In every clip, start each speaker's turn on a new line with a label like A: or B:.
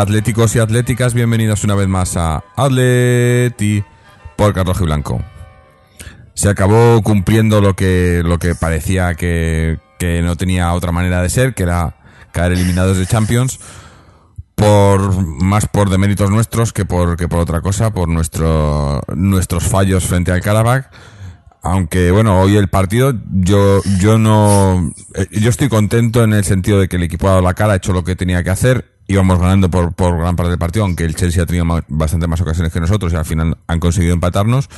A: atléticos y atléticas, bienvenidos una vez más a Atleti por Carlos Blanco. Se acabó cumpliendo lo que, lo que parecía que, que no tenía otra manera de ser, que era caer eliminados de Champions, por más por deméritos nuestros que por, que por otra cosa, por nuestro, nuestros fallos frente al Karabakh. Aunque bueno, hoy el partido, yo, yo no, eh, yo estoy contento en el sentido de que el equipo ha dado la cara, ha hecho lo que tenía que hacer, íbamos ganando por, por gran parte del partido, aunque el Chelsea ha tenido ma- bastante más ocasiones que nosotros y al final han conseguido empatarnos.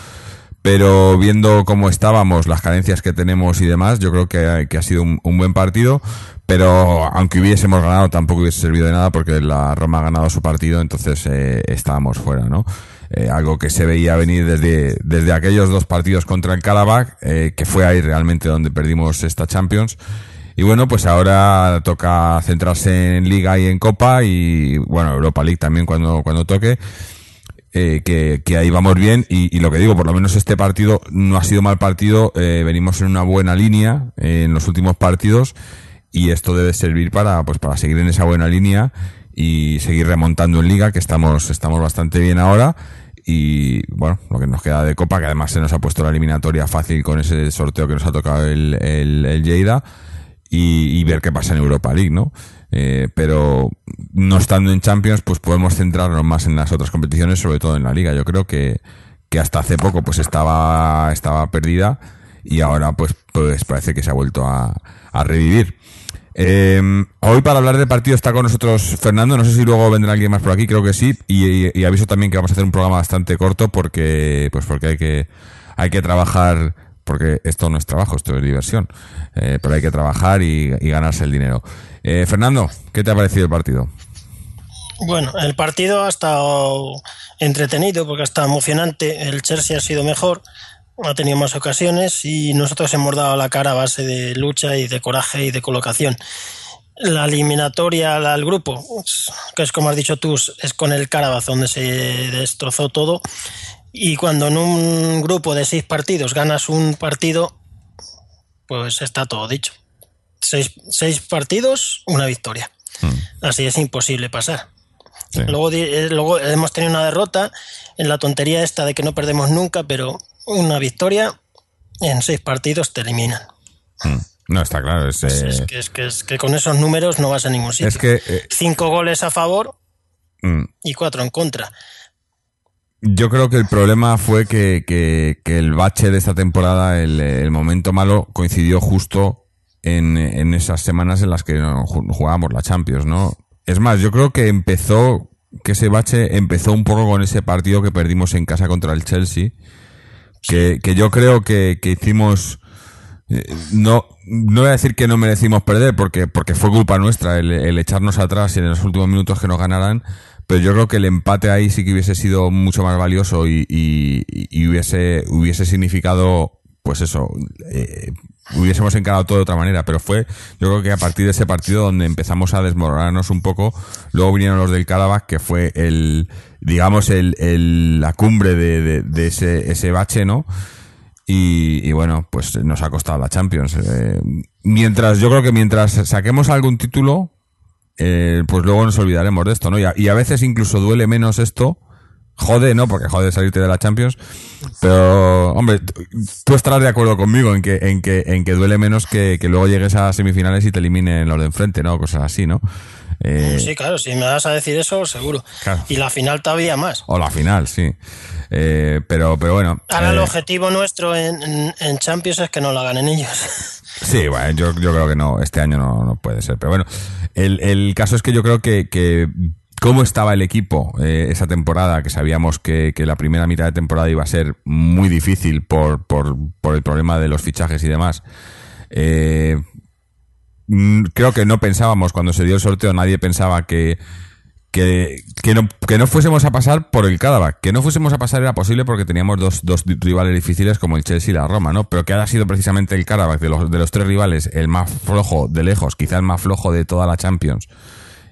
A: Pero viendo cómo estábamos, las carencias que tenemos y demás, yo creo que, ha sido un, un buen partido. Pero aunque hubiésemos ganado, tampoco hubiese servido de nada porque la Roma ha ganado su partido, entonces eh, estábamos fuera, ¿no? Eh, algo que se veía venir desde, desde aquellos dos partidos contra el Karabakh, eh, que fue ahí realmente donde perdimos esta Champions. Y bueno, pues ahora toca centrarse en Liga y en Copa y bueno, Europa League también cuando, cuando toque. Eh, que, que ahí vamos bien y, lo que digo, por lo menos este partido no ha sido mal partido, eh, venimos en una buena línea eh, en los últimos partidos y esto debe servir para, pues para seguir en esa buena línea y seguir remontando en liga, que estamos, estamos bastante bien ahora y bueno, lo que nos queda de copa, que además se nos ha puesto la eliminatoria fácil con ese sorteo que nos ha tocado el, el, el Lleida y, y ver qué pasa en Europa League, ¿no? Eh, pero no estando en Champions, pues podemos centrarnos más en las otras competiciones, sobre todo en la Liga. Yo creo que, que hasta hace poco pues estaba, estaba perdida y ahora pues, pues parece que se ha vuelto a, a revivir. Eh, hoy para hablar del partido está con nosotros Fernando, no sé si luego vendrá alguien más por aquí, creo que sí, y- y aviso también que vamos a hacer un programa bastante corto porque, pues porque hay que, hay que trabajar, porque esto no es trabajo, esto es diversión, eh, pero hay que trabajar y, ganarse el dinero. Eh, Fernando, ¿qué te ha parecido el partido?
B: Bueno, el partido ha estado entretenido porque ha estado emocionante. El Chelsea ha sido mejor, ha tenido más ocasiones y nosotros hemos dado la cara a base de lucha y de coraje y de colocación. La eliminatoria al grupo, que es como has dicho tú, es con el Carabaz donde se destrozó todo. Y cuando en un grupo de seis partidos ganas un partido, pues está todo dicho. Seis, seis partidos, una victoria. Así es imposible pasar.
A: Sí.
B: Luego, eh, luego hemos tenido una derrota en la tontería esta de que no perdemos nunca, pero una victoria en seis partidos te eliminan.
A: Mm, No, está claro, es,
B: Es,
A: eh,
B: es que, es, que, es que con esos números no vas a ningún sitio.
A: es que, eh,
B: Cinco goles a favor
A: mm,
B: y cuatro en contra.
A: Yo creo que el problema fue que, que, que el bache de esta temporada, el, momento malo, coincidió justo en, en esas semanas en las que jugábamos la Champions, ¿no? Es más, yo creo que empezó, que ese bache empezó un poco con ese partido que perdimos en casa contra el Chelsea, que, que yo creo que, que hicimos, eh, no, no voy a decir que no merecimos perder, porque, porque fue culpa nuestra el, el echarnos atrás y en los últimos minutos que nos ganaran, pero yo creo que el empate ahí sí que hubiese sido mucho más valioso y, hubiese, hubiese significado, pues eso, eh, hubiésemos encarado todo de otra manera, pero fue, yo creo que a partir de ese partido donde empezamos a desmoronarnos un poco, luego vinieron los del Karabakh, que fue el, digamos, el, la cumbre de, ese, ese bache, ¿no? Y, y bueno, pues nos ha costado la Champions. Eh, mientras, yo creo que mientras saquemos algún título, eh, pues luego nos olvidaremos de esto, ¿no? Y a, y a veces incluso duele menos esto. Jode, ¿no? Porque jode salirte de la Champions. Pero, hombre, tú estarás de acuerdo conmigo en que, en que, en que duele menos que, que luego llegues a semifinales y te eliminen los de enfrente, ¿no? Cosas así, ¿no? Eh,
B: Sí, claro, si me vas a decir eso, seguro.
A: Claro.
B: Y la final todavía más.
A: o la final, sí. Eh, pero, pero bueno.
B: Ahora el
A: eh,
B: objetivo nuestro en, en- en Champions es que no la ganen ellos.
A: Sí, bueno, yo, yo creo que no, este año no, no puede ser. Pero bueno, el, el caso es que yo creo que, que cómo estaba el equipo eh, esa temporada, que sabíamos que, que la primera mitad de temporada iba a ser muy difícil por, por, por el problema de los fichajes y demás. Eh, creo que no pensábamos cuando se dio el sorteo, nadie pensaba que, que, que, no, que no fuésemos a pasar por el Cadabac. Que no fuésemos a pasar era posible porque teníamos dos, dos rivales difíciles como el Chelsea y la Roma, ¿no? Pero que haya sido precisamente el Cadabac de los, de los tres rivales el más flojo de lejos, quizás el más flojo de toda la Champions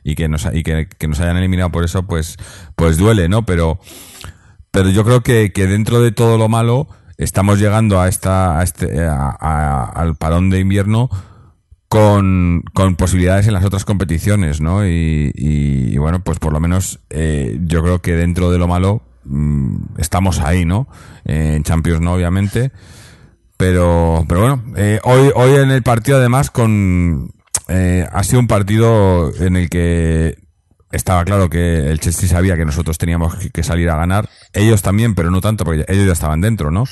A: y que nos, y que, que nos hayan eliminado por eso, pues, pues duele, ¿no? Pero, pero yo creo que, que dentro de todo lo malo estamos llegando a esta, a este, a- al parón de invierno con, con posibilidades en las otras competiciones, ¿no? Y, bueno, pues por lo menos eh, yo creo que dentro de lo malo mm, estamos ahí, ¿no? Eh, en Champions no, obviamente. Pero, pero bueno, eh, hoy, hoy en el partido además con eh, ha sido un partido en el que estaba claro que el Chelsea sabía que nosotros teníamos que salir a ganar. Ellos también, pero no tanto, porque ellos ya estaban dentro, ¿no?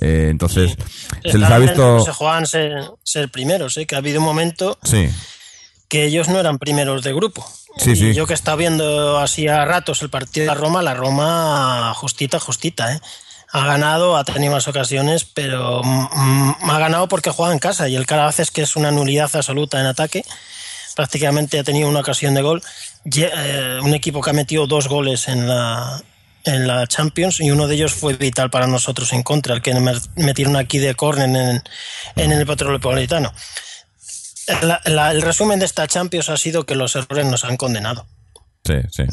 A: Eh, entonces, se les ha visto...
B: Se jugaban ser, ser primeros, ¿eh? que ha habido un momento
A: Sí,
B: que ellos no eran primeros de grupo.
A: Sí, sí.
B: Yo que estaba viendo así a ratos el partido de la Roma, la Roma justita, justita, ¿eh? Ha ganado, ha tenido más ocasiones, pero ha ganado porque juega en casa y el Carabas es que es una nulidad absoluta en ataque. Prácticamente ha tenido una ocasión de gol. Eh, un equipo que ha metido dos goles en la, en la Champions y uno de ellos fue vital para nosotros en contra, el que metieron aquí de córner en, en el Metropolitano. La- la- el resumen de esta Champions ha sido que los errores nos han condenado.
A: sí, sí.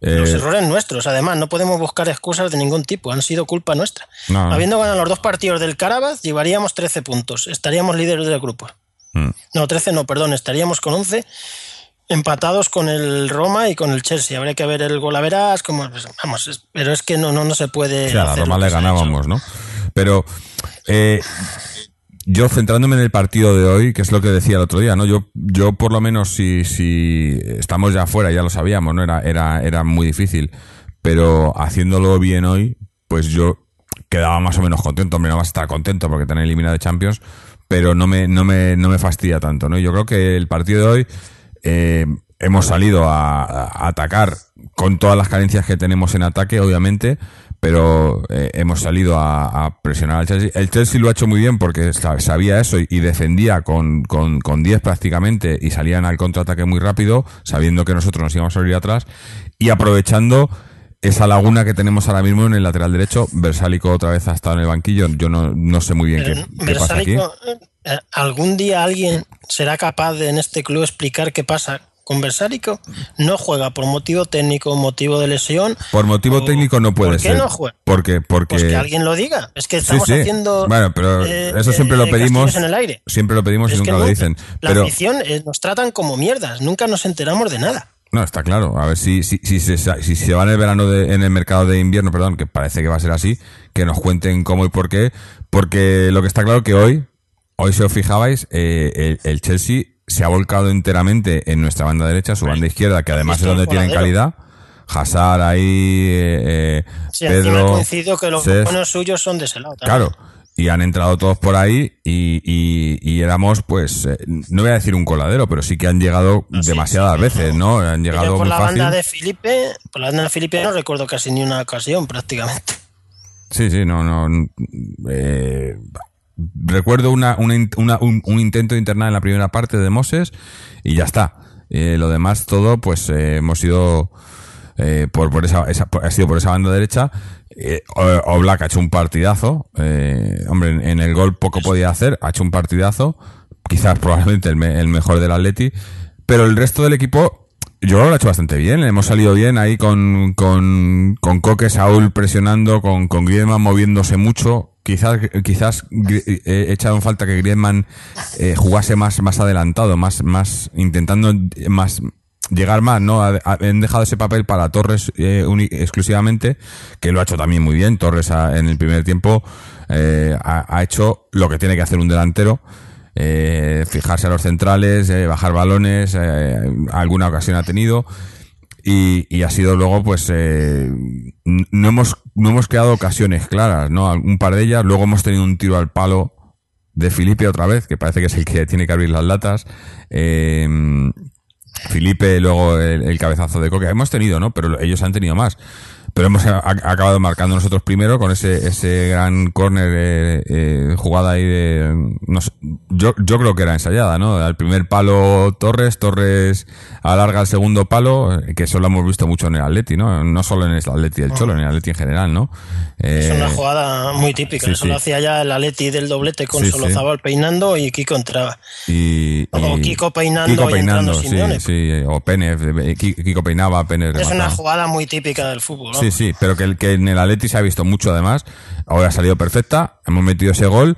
B: Los
A: Eh,
B: errores nuestros, además, no podemos buscar excusas de ningún tipo, han sido culpa nuestra.
A: No.
B: Habiendo ganado los dos partidos del Carabas, llevaríamos 13 puntos, estaríamos líderes del grupo.
A: mm.
B: No, 13 no, perdón, estaríamos con 11 empatados con el Roma y con el Chelsea. Habría que ver el gol a verás, como, pues, vamos, es- pero es que no, no, no se puede.
A: A la
B: hacer
A: Roma
B: lo
A: le ganábamos. ¿no? Pero eh, yo centrándome en el partido de hoy, que es lo que decía el otro día, ¿no? Yo, yo por lo menos si, si estamos ya afuera, ya lo sabíamos, ¿no? Era, era, era muy difícil. Pero haciéndolo bien hoy, pues yo quedaba más o menos contento. Hombre, no vas a estar contento porque te han eliminado de Champions, pero no me, no me, no me fastidia tanto, ¿no? Yo creo que el partido de hoy eh, hemos salido a, atacar con todas las carencias que tenemos en ataque, obviamente, pero eh, hemos salido a, a presionar al Chelsea. El Chelsea lo ha hecho muy bien porque sa- sabía eso y, defendía con, con, con 10 prácticamente y salían al contraataque muy rápido, sabiendo que nosotros nos íbamos a salir atrás y aprovechando esa laguna que tenemos ahora mismo en el lateral derecho. Versálico otra vez ha estado en el banquillo. Yo no, no sé muy bien
B: Pero
A: qué, qué pasa aquí.
B: Versálico, eh, ¿Algún día alguien será capaz de en este club explicar qué pasa con Versálico? No juega por motivo técnico, motivo de lesión.
A: Por motivo
B: o-
A: técnico no puede
B: ¿Por qué
A: ser.
B: no juega?
A: Porque, porque
B: Pues que alguien lo diga. Es que estamos
A: sí.
B: haciendo.
A: Bueno, pero
B: eh,
A: eso siempre
B: eh,
A: lo pedimos.
B: en el aire.
A: Siempre lo pedimos y nunca lo dicen.
B: La
A: Pero
B: eh, nos tratan como mierdas. Nunca nos enteramos de nada.
A: No, está claro. A ver si, si, si, se, si se va en el verano de- en el mercado de invierno, perdón, que parece que va a ser así, que nos cuenten cómo y por qué. Porque lo que está claro que hoy, hoy si os fijabais, eh, el, el Chelsea se ha volcado enteramente en nuestra banda derecha, su banda izquierda, que además es donde tienen calidad. Hazard ahí, eh, eh,
B: Sí,
A: Pedro.
B: coincido que los buenos suyos son de ese lado. también.
A: Claro. Y han entrado todos por ahí y, y, y éramos, pues, eh, no voy a decir un coladero, pero sí que han llegado
B: sí,
A: demasiadas
B: sí,
A: veces, ¿no? Han llegado
B: por
A: muy
B: la
A: fácil.
B: banda de Felipe, por la banda de Felipe no recuerdo casi ni una ocasión prácticamente.
A: Sí, sí, no, no. eh, recuerdo una, una una- un, un intento de internar en la primera parte de Moses y ya está. Eh, lo demás todo, pues eh, hemos ido eh, por, por esa, esa- por- ha sido por esa banda derecha. Eh, Oblak ha hecho un partidazo. eh, hombre, en, en el gol poco podía hacer, ha hecho un partidazo. Quizás probablemente el, me- el mejor del Atleti. Pero el resto del equipo, yo lo ha hecho bastante bien. Hemos salido bien ahí con, con, con Coque, Saúl presionando, con, con Griezmann moviéndose mucho. Quizás, quizás eh, he echado en falta que Griezmann eh, jugase más, más adelantado, más, más intentando más llegar más, ¿no? Ha- ha- Han dejado ese papel para Torres eh, exclusivamente, que lo ha hecho también muy bien. Torres ha- en el primer tiempo eh, ha, hecho lo que tiene que hacer un delantero. eh, fijarse a los centrales, eh, bajar balones, eh, alguna ocasión ha tenido y, ha sido luego pues eh, no hemos no hemos creado ocasiones claras no un par de ellas luego hemos tenido un tiro al palo de Felipe otra vez que parece que es el que tiene que abrir las latas eh, Felipe luego el, el cabezazo de Coque. Hemos tenido no pero ellos han tenido más pero hemos a- a- acabado marcando nosotros primero con ese, ese gran córner eh, eh, jugada ahí de no sé, yo, yo creo que era ensayada, ¿no? Al primer palo Torres, Torres alarga el segundo palo, eh, que eso lo hemos visto mucho en el Atleti, ¿no? No solo en el Atleti del Cholo, en el Atleti en general, ¿no?
B: Es
A: Eh,
B: una jugada muy típica.
A: sí,
B: Eso
A: sí.
B: lo hacía ya el Atleti del doblete con
A: Sí,
B: solo. Zabal peinando y Kiko entraba.
A: y,
B: O
A: y-
B: Kiko peinando
A: Kiko
B: y entrando
A: peinando, sí,
B: Simeone.
A: sí, o eh, Ki- Kiko peinaba, Pérez
B: Es una jugada muy típica del fútbol. ¿no?
A: Sí, sí, pero que, que en el Atleti se ha visto mucho además. Ahora ha salido perfecta, hemos metido ese gol.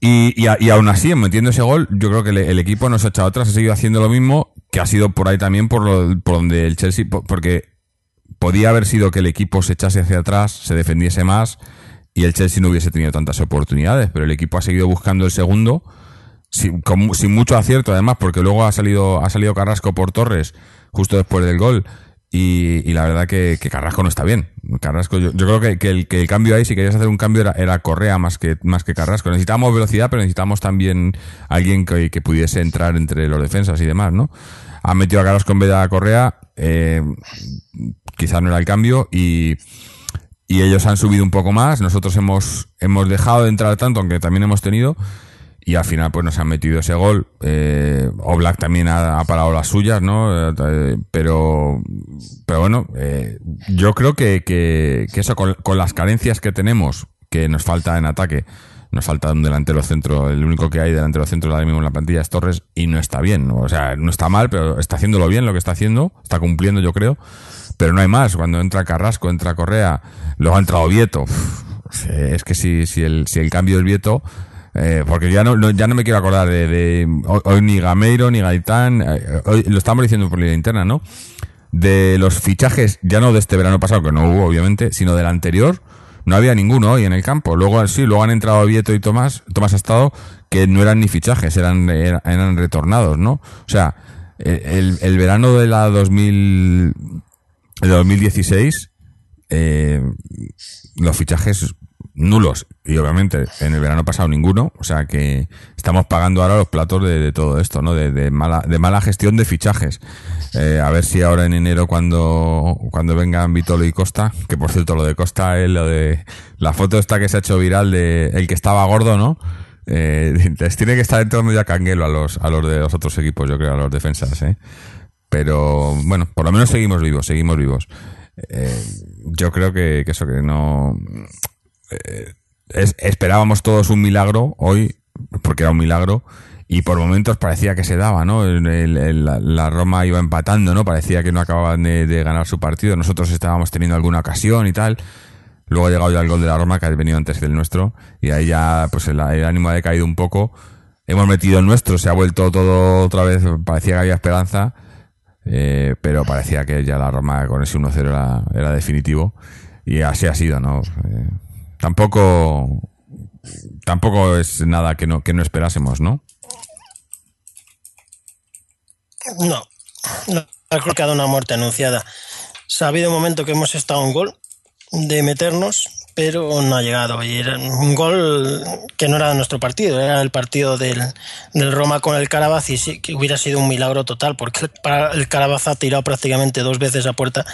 A: Y, y, y aún así, metiendo ese gol, yo creo que el equipo no se ha echado atrás, ha seguido haciendo lo mismo, que ha sido por ahí también por, lo, por donde el Chelsea, po- porque podía haber sido que el equipo se echase hacia atrás, se defendiese más y el Chelsea no hubiese tenido tantas oportunidades, pero el equipo ha seguido buscando el segundo sin, con sin mucho acierto además, porque luego ha salido, ha salido Carrasco por Torres justo después del gol. Y, y la verdad que, Carrasco no está bien. Carrasco, yo, yo creo que, el, que el cambio ahí, si querías hacer un cambio, era, Correa más que, más que Carrasco. Necesitábamos velocidad, pero necesitamos también alguien que, que pudiese entrar entre los defensas y demás, ¿no? Ha metido a Carrasco en vez de a Correa, eh, quizás no era el cambio, y, y ellos han subido un poco más. Nosotros hemos, hemos dejado de entrar tanto, aunque también hemos tenido. Y al final, pues nos han metido ese gol. Eh, Oblak también ha, parado las suyas, ¿no? Eh, pero, pero bueno, eh, yo creo que, que, eso, con, las carencias que tenemos, que nos falta en ataque, nos falta un delantero centro. El único que hay delantero centro ahora mismo en la plantilla es Torres y no está bien. O sea, no está mal, pero está haciéndolo bien lo que está haciendo. Está cumpliendo, yo creo. Pero no hay más. Cuando entra Carrasco, entra Correa, luego ha entrado Vieto. Es que si, si, el, si el cambio es Vieto, eh, porque ya no, no- ya no me quiero acordar de, hoy, ni Gameiro ni Gaitán, eh, hoy lo estamos diciendo por línea interna, ¿no? De los fichajes, ya no de este verano pasado, que no hubo obviamente, sino del anterior, no había ninguno hoy en el campo. Luego sí, luego han entrado Vieto y Tomás, Tomás ha estado, que no eran ni fichajes, eran, eran, eran retornados, ¿no? O sea, eh, el, el verano de la 2000, de 2016, eh, los fichajes nulos. Y obviamente en el verano pasado ninguno. O sea que estamos pagando ahora los platos de, todo esto no de, mala de mala gestión de fichajes. Eh, a ver si ahora en enero cuando cuando vengan Vitolo y Costa que por cierto lo de Costa es lo de la foto esta que se ha hecho viral de el que estaba gordo no eh, tiene que estar entrando ya canguelo a los a los de los otros equipos yo creo a los defensas eh pero bueno por lo menos seguimos vivos seguimos vivos. Eh, yo creo que eso que no es- esperábamos todos un milagro hoy, porque era un milagro, y por momentos parecía que se daba, ¿no? El- el- la, la Roma iba empatando, ¿no? Parecía que no acababan de, de ganar su partido, nosotros estábamos teniendo alguna ocasión y tal. Luego ha llegado ya el gol de la Roma, que ha venido antes que el nuestro, y ahí ya pues el, el ánimo ha decaído un poco. Hemos metido el nuestro, se ha vuelto todo otra vez, parecía que había esperanza, eh, pero parecía que ya la Roma con ese 1-0 era, era definitivo, y así ha sido, ¿no? Eh, tampoco tampoco es nada que no que no esperásemos no
B: No, no, ha dado una muerte anunciada. O sea, ha habido un momento que hemos estado un gol de meternos, pero no ha llegado. Y era un gol que no era de nuestro partido, era el partido del, del Roma con el Carabaz y sí que hubiera sido un milagro total, porque el Carabaz ha tirado prácticamente dos veces a puerta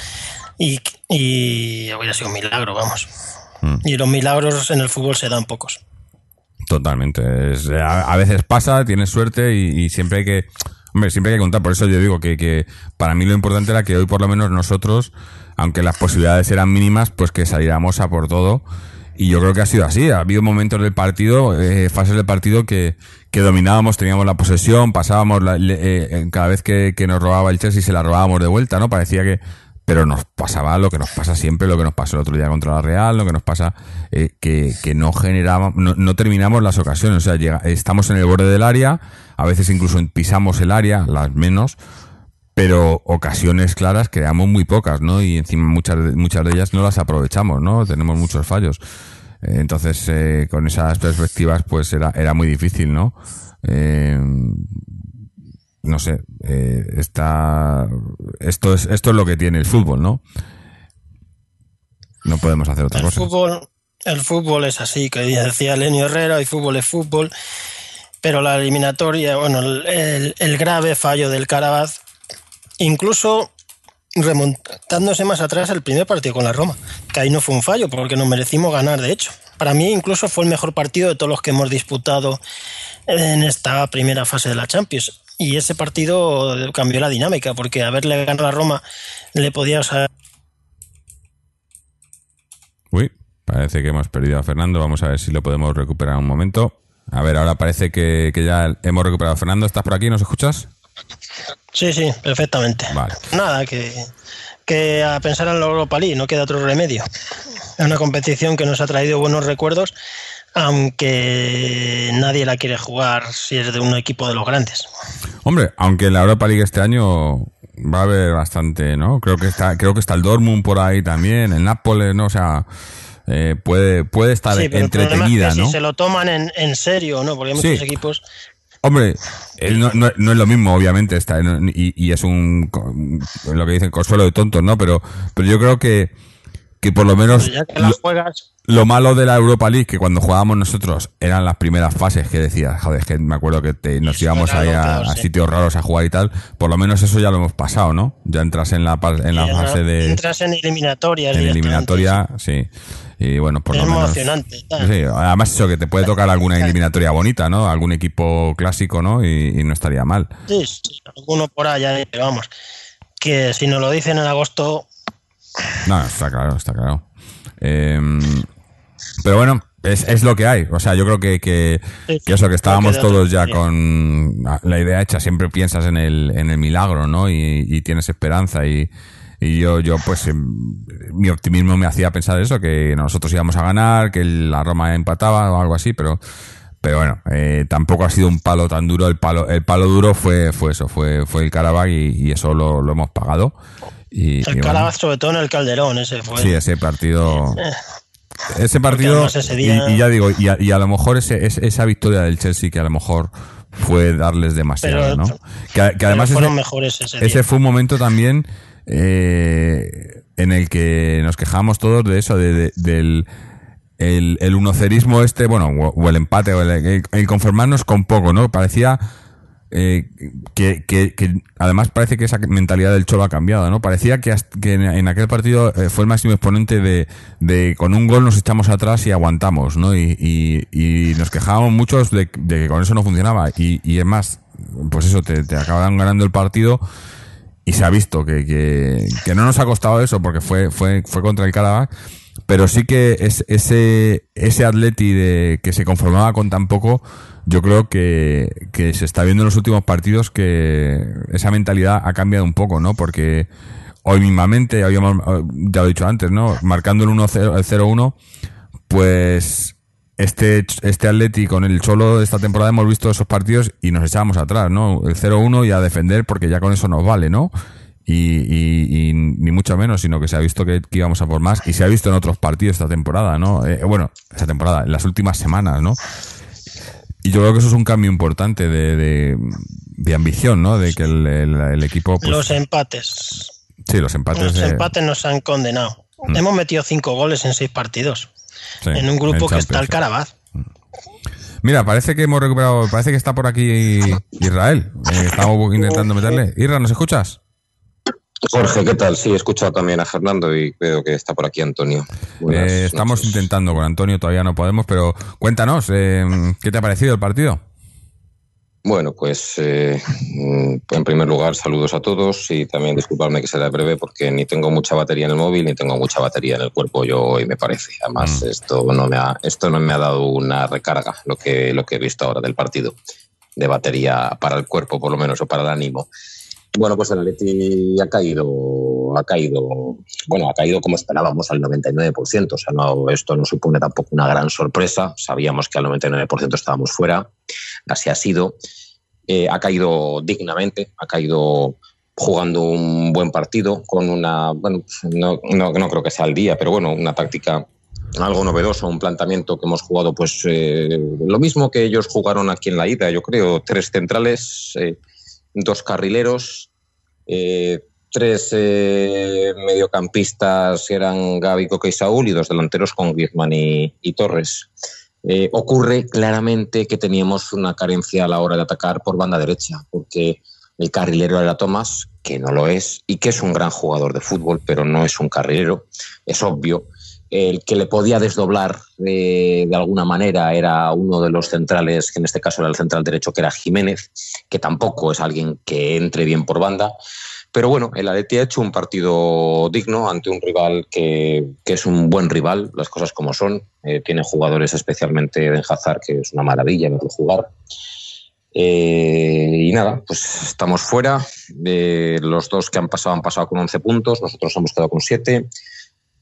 B: y, y hubiera sido un milagro, vamos. Y los milagros en el fútbol se dan pocos.
A: totalmente. Es- a, a veces pasa tienes suerte y, y siempre hay que hombre siempre hay que contar. Por eso yo digo que, que para mí lo importante era que hoy por lo menos nosotros aunque las posibilidades eran mínimas pues que saliéramos a por todo. Y yo creo que ha sido así. Ha habido momentos del partido eh, fases del partido que que dominábamos teníamos la posesión pasábamos la- eh, cada vez que, que nos robaba el Chelsea se la robábamos de vuelta no parecía que pero nos pasaba lo que nos pasa siempre, lo que nos pasó el otro día contra la Real, lo que nos pasa eh, que, que no generábamos, no, terminamos las ocasiones, o sea, llega- estamos en el borde del área, a veces incluso pisamos el área, las menos, pero ocasiones claras creamos muy pocas, ¿no? Y encima muchas, muchas de ellas no las aprovechamos, ¿no? Tenemos muchos fallos. Eh, Entonces, eh, con esas perspectivas, pues era, era muy difícil, ¿no? Eh, no sé, eh, está, esto es, esto es lo que tiene el fútbol, ¿no? No podemos hacer otra
B: El
A: cosa.
B: fútbol, el fútbol es así, que decía Lenio Herrera, el fútbol es fútbol, pero la eliminatoria, bueno, el, el- grave fallo del Carabaz, incluso remontándose más atrás el primer partido con la Roma, que ahí no fue un fallo, porque nos merecimos ganar, de hecho. Para mí incluso fue el mejor partido de todos los que hemos disputado en esta primera fase de la Champions. Y ese partido cambió la dinámica, porque haberle ganado a Roma le podía...
A: Uy, parece que hemos perdido a Fernando. Vamos a ver si lo podemos recuperar un momento. A ver, ahora parece que, que ya hemos recuperado. Fernando, ¿estás por aquí? ¿Nos escuchas?
B: Sí, sí, perfectamente.
A: Vale.
B: Nada, que, que a pensar en la Europa League, no queda otro remedio. Es una competición que nos ha traído buenos recuerdos, aunque nadie la quiere jugar si es de un equipo de los grandes.
A: Hombre, aunque la Europa League este año va a haber bastante, ¿no? Creo que está, creo que está el Dortmund por ahí también, el Nápoles, ¿no? O sea, eh, puede, puede estar
B: Sí, pero
A: entretenida,
B: es que
A: ¿no?
B: Si se lo toman en, en serio, ¿no? Porque hay muchos
A: Sí.
B: equipos.
A: Hombre, él no, no- no es lo mismo, obviamente, está, y, y es un, lo que dicen, consuelo de tontos, ¿no? Pero, pero yo creo que, que por lo menos
B: Ya que la juegas.
A: Lo malo de la Europa League, que cuando jugábamos nosotros eran las primeras fases que decías, joder, es que me acuerdo que te- nos
B: Eso
A: íbamos ahí a, sitios raros a jugar y tal, por lo menos eso ya lo hemos pasado, ¿no? Ya entras en la, en la fase de,
B: Entras en eliminatorias.
A: en eliminatoria, sí. Y bueno, por
B: Es
A: lo menos.
B: emocionante, tal.
A: Sí, además eso que te puede tocar alguna eliminatoria bonita, ¿no? Algún equipo clásico, ¿no? Y, y no estaría mal.
B: Sí, sí, alguno por allá, pero vamos. Que si nos lo dicen en agosto,
A: No, está claro, está claro. Eh, pero bueno, es, es lo que hay. O sea, yo creo que, que, eso, que estábamos todos ya con la idea hecha. Siempre piensas en el, en el milagro, ¿no? Y, y tienes esperanza. Y, y yo, yo, pues, em, mi optimismo me hacía pensar eso, que nosotros íbamos a ganar, que la Roma empataba o algo así, pero. Pero bueno, eh, tampoco ha sido un palo tan duro. El palo, el palo duro fue, fue eso, fue, fue el Karabakh y, y eso lo, lo hemos pagado. Y, y
B: el
A: bueno.
B: Calabaz, sobre todo en el Calderón, ese fue.
A: Sí, ese partido. Ese partido.
B: ese día-
A: y, y ya digo, y a, y a lo mejor ese, es- esa victoria del Chelsea que a lo mejor fue darles demasiado,
B: Pero-
A: ¿no? Que, que además ese,
B: mejores ese,
A: ese
B: día.
A: fue un momento también eh, en el que nos quejábamos todos de eso, de, de- del el, el unocerismo este, bueno, o, o el empate, o el, el- el conformarnos con poco, ¿no? Parecía eh, que, además parece que esa mentalidad del Cholo ha cambiado, ¿no? Parecía que, en, aquel partido eh, fue el máximo exponente de, de con un gol nos echamos atrás y aguantamos, ¿no? Y, nos quejábamos muchos de, que con eso no funcionaba. Y, y es más, pues eso, te, te acaban ganando el partido y se ha visto que, que, no nos ha costado eso porque fue, fue, fue contra el Karabakh, pero sí que es, ese, ese atleti de, que se conformaba con tan poco, yo creo que, que se está viendo en los últimos partidos que esa mentalidad ha cambiado un poco, ¿no? Porque hoy mismamente, habíamos, ya lo he dicho antes, ¿no? Marcando el 1-0, el 0-1, pues este, este Atleti con el Cholo de esta temporada hemos visto esos partidos y nos echábamos atrás, ¿no? El 0-1 y a defender porque ya con eso nos vale, ¿no? Y, y- y ni mucho menos, sino que se ha visto que, que íbamos a por más y se ha visto en otros partidos esta temporada, ¿no? Eh, bueno, esta temporada, en las últimas semanas, ¿no? Y yo creo que eso es un cambio importante de, de, de ambición, ¿no? De que el, el- el equipo... Pues,
B: Los empates.
A: sí, los empates...
B: Los
A: de-
B: empates nos han condenado.
A: Mm.
B: Hemos metido cinco goles en seis partidos.
A: sí,
B: en un grupo que está el Carabaz.
A: Mira, parece que hemos recuperado, parece que está por aquí Israel. Eh, estamos intentando meterle. Isra, ¿nos escuchas?
C: Jorge, ¿qué tal? Sí, he escuchado también a Fernando y veo que está por aquí Antonio.
A: Eh, estamos
C: noches.
A: intentando con Antonio, todavía no podemos, pero cuéntanos, eh, ¿qué te ha parecido el partido?
C: Bueno, pues eh, en primer lugar, saludos a todos y también disculparme que será breve porque ni tengo mucha batería en el móvil ni tengo mucha batería en el cuerpo yo hoy, me parece. Además,
A: Mm.
C: esto no me ha, esto no me ha dado una recarga, lo que, lo que he visto ahora del partido, de batería para el cuerpo, por lo menos, o para el ánimo. Bueno, pues el Atleti ha caído, ha caído, bueno, ha caído como esperábamos al 99%. O sea, no, esto no supone tampoco una gran sorpresa. Sabíamos que al 99% estábamos fuera. Así ha sido. Eh, ha caído dignamente, ha caído jugando un buen partido con una, bueno, no, no, no creo que sea el día, pero bueno, una táctica algo novedoso, un planteamiento que hemos jugado, pues eh, lo mismo que ellos jugaron aquí en la ida, yo creo, tres centrales, eh, dos carrileros, eh, tres eh, mediocampistas eran Gaby, Coque y Saúl y dos delanteros con Griezmann y, y Torres. Eh, ocurre claramente que teníamos una carencia a la hora de atacar por banda derecha, porque el carrilero era Tomás, que no lo es, y que es un gran jugador de fútbol, pero no es un carrilero, es obvio. El que le podía desdoblar de, alguna manera era uno de los centrales, que en este caso era el central derecho, que era Jiménez, que tampoco es alguien que entre bien por banda. Pero bueno, el Atleti ha hecho un partido digno ante un rival que, que es un buen rival, las cosas como son. Eh, tiene jugadores especialmente Hazard, que es una maravilla verlo jugar. Eh, y nada, pues estamos fuera. Eh, los dos que han pasado han pasado con 11 puntos, nosotros hemos quedado con 7.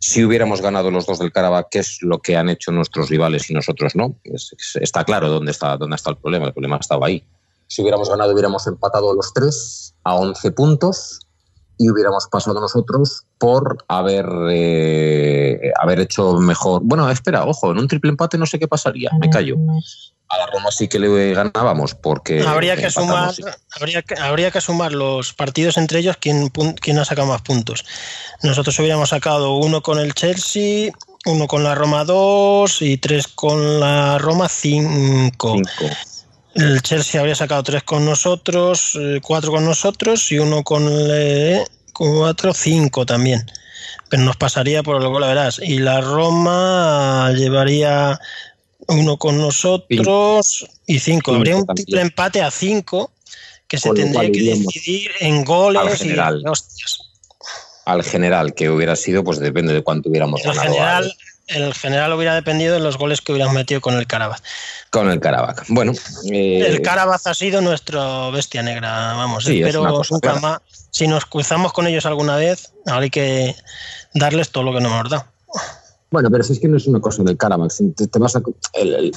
C: Si hubiéramos ganado los dos del Karabakh, ¿qué es lo que han hecho nuestros rivales y nosotros no? Es- está claro dónde está, dónde está el problema. El problema estaba ahí. Si hubiéramos ganado, hubiéramos empatado los tres a 11 puntos y hubiéramos pasado nosotros por haber, eh, haber hecho mejor. Bueno, espera, ojo, en un triple empate no sé qué pasaría, me callo. A la Roma sí que le ganábamos porque.
B: habría que sumar habría que, habría que sumar los partidos entre ellos quién, quién ha sacado más puntos nosotros hubiéramos sacado uno con el Chelsea uno con la Roma 2 y tres con la Roma 5
C: cinco.
B: El Chelsea habría sacado tres con nosotros eh, cuatro con nosotros y uno con el, cuatro cinco también pero nos pasaría por el gol verás y la Roma llevaría uno con nosotros y cinco. Habría un triple empate a cinco que se tendría que decidir en goles
C: al
B: y
C: general.
B: hostias.
C: Al general, que hubiera sido, pues depende de cuánto hubiéramos
B: El
C: ganado
B: general, el general hubiera dependido de los goles que hubieran metido con el Carabaz.
C: al- con el Karabakh. Bueno, eh,
B: el Carabaz ha sido nuestra bestia negra, vamos.
C: Sí, es
B: espero
C: cosa clara.
B: más. Si nos cruzamos con ellos alguna vez, ahora hay que darles todo lo que nos dado.
C: Bueno, pero si es que no es una cosa del Karabakh. si te- te vas a- el- el-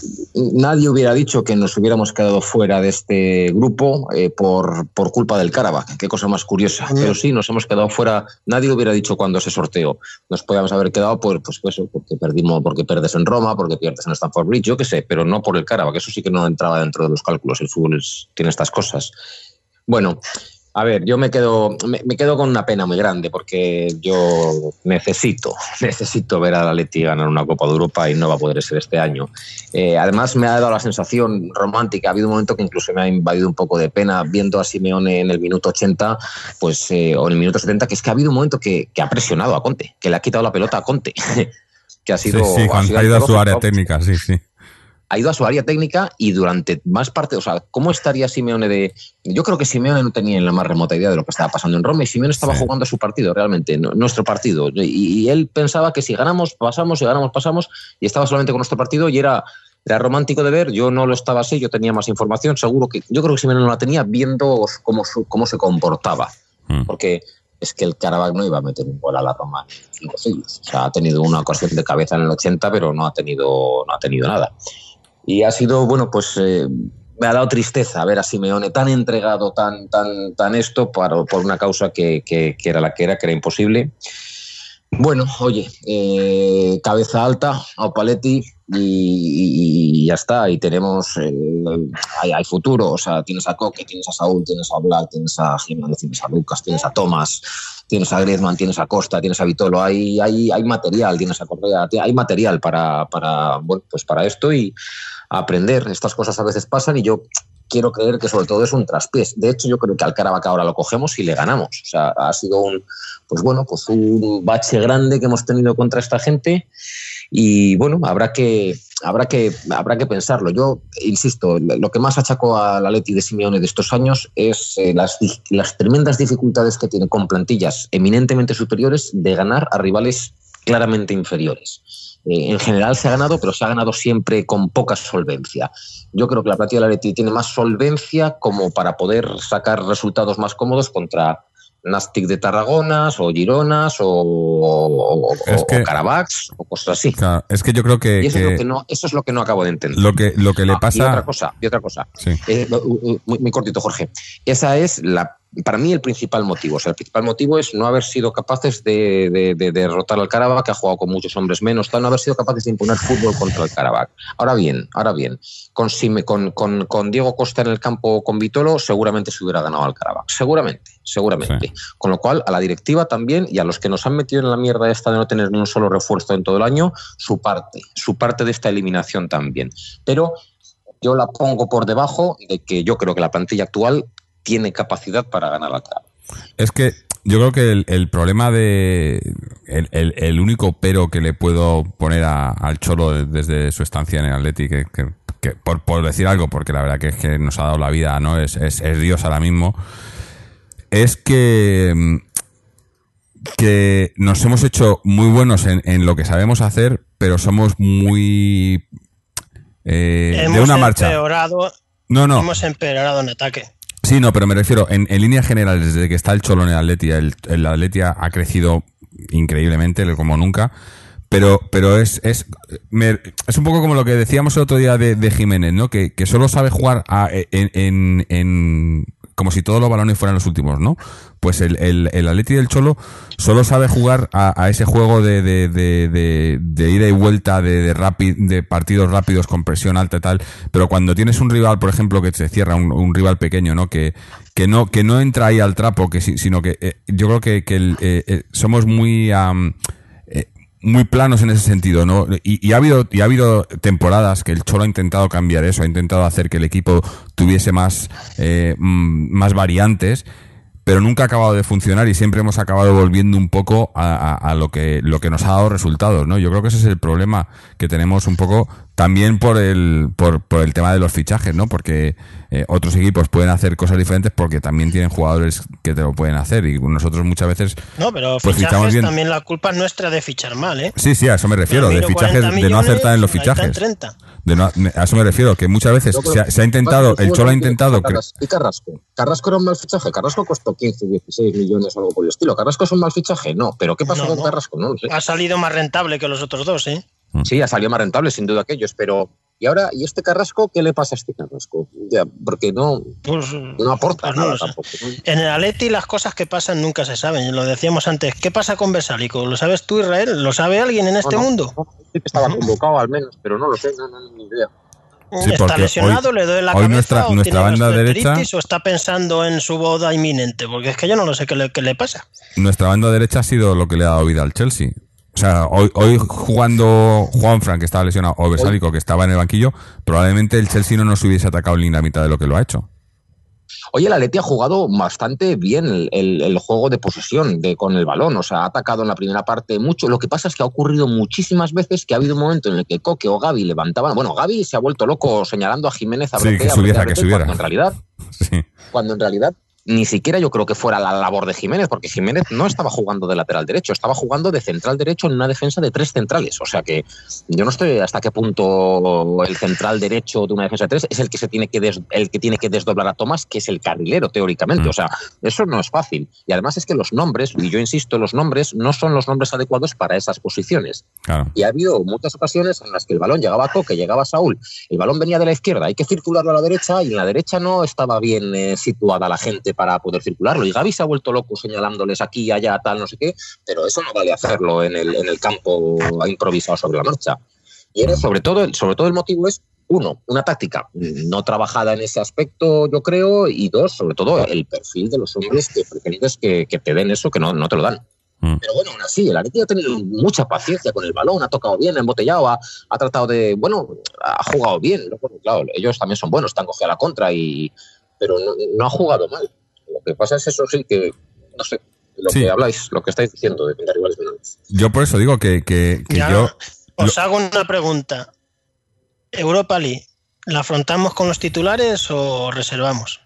C: nadie hubiera dicho que nos hubiéramos quedado fuera de este grupo eh, por, por culpa del Karabakh. Qué cosa más curiosa. Pero sí, nos hemos quedado fuera. Nadie lo hubiera dicho cuando se sorteó. Nos podíamos haber quedado por, pues, pues, porque perdimos, porque pierdes en Roma, porque pierdes en Stamford Bridge, yo qué sé, pero no por el Karabakh. Eso sí que no entraba dentro de los cálculos. El fútbol es- tiene estas cosas. Bueno, a ver, yo me quedo, me, me quedo con una pena muy grande porque yo necesito, necesito ver a la Leti ganar una Copa de Europa y no va a poder ser este año. Eh, además, me ha dado la sensación romántica. Ha habido un momento que incluso me ha invadido un poco de pena viendo a Simeone en el minuto 80, pues, eh, o en el minuto 70, que es que ha habido un momento que, que ha presionado a Conte, que le ha quitado la pelota a Conte. que ha
A: Sí,
C: sido.
A: sí,
C: sido
A: ha ido a su
C: antológico
A: área técnica, sí, sí.
C: Ha ido a su área técnica y durante más parte, o sea, ¿cómo estaría Simeone de...? Yo creo que Simeone no tenía la más remota idea de lo que estaba pasando en Roma y Simeone estaba
A: Sí.
C: jugando su partido realmente, nuestro partido. Y, y él pensaba que si ganamos, pasamos, si ganamos, pasamos, y estaba solamente con nuestro partido y era, era romántico de ver, yo no lo estaba así, yo tenía más información, seguro que... Yo creo que Simeone no la tenía viendo cómo, su- cómo se comportaba,
A: Mm.
C: porque es que el Karabakh no iba a meter un gol a la Roma en cinco siglos. O sea, ha tenido una ocasión de cabeza en el 80, pero no ha tenido, no ha tenido nada. Y ha sido, bueno, pues eh, me ha dado tristeza ver a Simeone tan entregado, tan, tan, tan esto para, por una causa que, que- que era la que era, que era imposible. Bueno, oye, eh, cabeza alta, a Paletti y ya está. Y tenemos, eh, hay, hay futuro. O sea, tienes a Coque, tienes a Saúl, tienes a Black, tienes a Jiménez, tienes a Lucas, tienes a Tomás, tienes a Griezmann, tienes a Costa, tienes a Vitolo. Hay, hay, hay material, tienes a Correa, hay material para, para, bueno, pues para esto y aprender. Estas cosas a veces pasan y yo quiero creer que sobre todo es un traspiés. De hecho, yo creo que al ahora lo cogemos y le ganamos. O sea, ha sido un, pues bueno, pues un bache grande que hemos tenido contra esta gente y bueno, habrá que, habrá que, habrá que pensarlo. Yo insisto, lo que más achaco a la Leti de Simeone de estos años es eh, las tremendas dificultades que tiene con plantillas eminentemente superiores de ganar a rivales claramente inferiores. Eh, en general se ha ganado, pero se ha ganado siempre con poca solvencia. Yo creo que la plantilla de la Leti tiene más solvencia como para poder sacar resultados más cómodos contra Nastic de Tarragonas o Gironas o, o, o-
A: Es que-
C: o Caravacs o cosas así.
A: Claro, es que yo creo que,
C: Y eso,
A: que
C: es lo que no, eso es lo que no acabo de entender.
A: lo que lo que le
C: Ah,
A: pasa.
C: Y otra cosa, y otra cosa.
A: Sí.
C: Eh, muy, muy cortito, Jorge. Esa es la, para mí el principal motivo. O sea, el principal motivo es no haber sido capaces de, de- de derrotar al Karabakh, que ha jugado con muchos hombres menos, tal, no haber sido capaces de imponer fútbol contra el Karabakh. Ahora bien, ahora bien, con, con- con Diego Costa en el campo con Vitolo, seguramente se hubiera ganado al Karabakh. Seguramente, seguramente. Con lo cual, a la directiva también y a los que nos han metido en la mierda esta de no tener ni un solo refuerzo en todo el año, su parte, su parte de esta eliminación también. Pero yo la pongo por debajo de que yo creo que la plantilla actual tiene capacidad para ganar la cara.
A: Es que yo creo que el, el problema de. El, el- el único pero que le puedo poner a- al Cholo desde su estancia en el Atleti, que, que- que por, por decir algo, porque la verdad que es que nos ha dado la vida, ¿no? Es, es, es Dios ahora mismo. Es que. mm, que nos hemos hecho muy buenos en, en lo que sabemos hacer, pero somos muy. eh, de una marcha.
B: empeorado,
A: No, no.
B: hemos empeorado en ataque.
A: Sí, no, pero me refiero, en, en líneas generales, desde que está el Cholo en el Atleti, el, el ha crecido increíblemente, como nunca, pero, pero es, es, es un poco como lo que decíamos el otro día de, de Jiménez, ¿no? Que, que solo sabe jugar a- en, en, en- como si todos los balones fueran los últimos, ¿no? Pues el, el, el Atleti del Cholo solo sabe jugar a, ese juego de, de, de, ida y vuelta, de, de, partidos rápidos con presión alta y tal. Pero cuando tienes un rival, por ejemplo, que te cierra, un, rival pequeño, ¿no? Que, que no, que no entra ahí al trapo, que sino que eh, yo creo que, que el, eh, eh, somos muy, eh, muy planos en ese sentido, ¿no? Y, ha habido y ha habido temporadas que el Cholo ha intentado cambiar eso, ha intentado hacer que el equipo tuviese más eh, mm, más variantes, pero nunca ha acabado de funcionar y siempre hemos acabado volviendo un poco a, a- a lo que lo que nos ha dado resultados, ¿no? Yo creo que ese es el problema que tenemos un poco también por el por, por el tema de los fichajes, ¿no? Porque eh, otros equipos pueden hacer cosas diferentes porque también tienen jugadores que te lo pueden hacer y nosotros muchas veces
B: No, pero
A: Pues
B: fichajes
A: bien.
B: también la culpa es nuestra de fichar mal, ¿eh?
A: Sí, sí, a eso me refiero, de fichajes,
B: 40
A: de no acertar en los fichajes.
B: 30.
A: De no- a eso me refiero, que muchas veces se ha,
C: que-
A: se ha intentado, el Cholo ha intentado...
C: ¿Y Carrasco? ¿Carrasco era un mal fichaje? ¿Carrasco costó 15, 16 millones o algo por el estilo? ¿Carrasco es un mal fichaje? No. ¿Pero qué pasó
B: No,
C: con
B: no.
C: Carrasco? No lo sé.
B: Ha salido más rentable que los otros dos, ¿eh?
C: Sí, ha salido más rentable, sin duda aquellos, pero... ¿Y ahora, y este Carrasco? ¿Qué le pasa a este Carrasco? Ya, porque no,
B: Pues,
C: no aporta
B: pues no
C: nada
B: sé.
C: tampoco. ¿no?
B: En el Atleti las cosas que pasan nunca se saben. Lo decíamos antes. ¿Qué pasa con Besálico? ¿Lo sabes tú, Israel? ¿Lo sabe alguien en este
C: No, no,
B: mundo?
C: no, sí que estaba convocado al menos, pero no lo sé, no, no, no, ni idea.
A: Sí,
B: ¿Está
A: porque
B: lesionado?
A: hoy-
B: ¿Le duele la
A: hoy
B: cabeza?
A: nuestra-
B: ¿O
A: nuestra
B: tiene
A: banda derecha-
B: ¿O está pensando en su boda inminente? Porque es que yo no lo sé qué le, qué le pasa.
A: nuestra banda derecha ha sido lo que le ha dado vida al Chelsea. O sea, hoy, hoy jugando Juan Frank, que estaba lesionado, o Besálico, que estaba en el banquillo, probablemente el Chelsea no nos hubiese atacado ni la mitad de lo que lo ha hecho.
C: Oye, el Atleti ha jugado bastante bien el, el- el juego de posesión de, con el balón, o sea, ha atacado en la primera parte mucho. Lo que pasa es que ha ocurrido muchísimas veces que ha habido un momento en el que Coque o Gaby levantaban. Bueno, Gaby se ha vuelto loco señalando a Jiménez a
A: Sí,
C: Brote,
A: que subiera, que.
C: Cuando en realidad,
A: Sí.
C: cuando en realidad ni siquiera yo creo que fuera la labor de Jiménez, porque Jiménez no estaba jugando de lateral derecho, estaba jugando de central derecho en una defensa de tres centrales. O sea que yo no estoy hasta qué punto el central derecho de una defensa de tres es el que se tiene que des- el que tiene que desdoblar a Tomás, que es el carrilero teóricamente.
A: Mm.
C: O sea, eso no es fácil. Y además es que los nombres, y yo insisto, los nombres no son los nombres adecuados para esas posiciones.
A: Claro.
C: Y ha habido muchas ocasiones en las que el balón llegaba a Coque, llegaba a Saúl, el balón venía de la izquierda, hay que circularlo a la derecha y en la derecha no estaba bien eh, situada la gente para poder circularlo. Y Gaby se ha vuelto loco señalándoles aquí, allá, tal, no sé qué, pero eso no vale hacerlo en el, en el campo improvisado sobre la marcha. Y era sobre todo, el- sobre todo el motivo es uno, una táctica no trabajada en ese aspecto, yo creo, y dos, sobre todo el perfil de los hombres que pretendes que, que te den eso que no, no te lo dan.
A: Mm.
C: Pero bueno, aún así, el Atleti ha tenido mucha paciencia con el balón, ha tocado bien, ha embotellado, ha, ha tratado de, bueno, ha jugado bien. Claro, ellos también son buenos, están cogido a la contra, y, pero no, no ha jugado mal. Lo que pasa es eso sí que, no sé, lo
A: Sí.
C: que habláis, lo que estáis diciendo de pintar rivales menores.
A: Yo por eso digo que, que, que
B: Ya,
A: yo...
B: Os hago una pregunta. Europa League, ¿la afrontamos con los titulares o reservamos?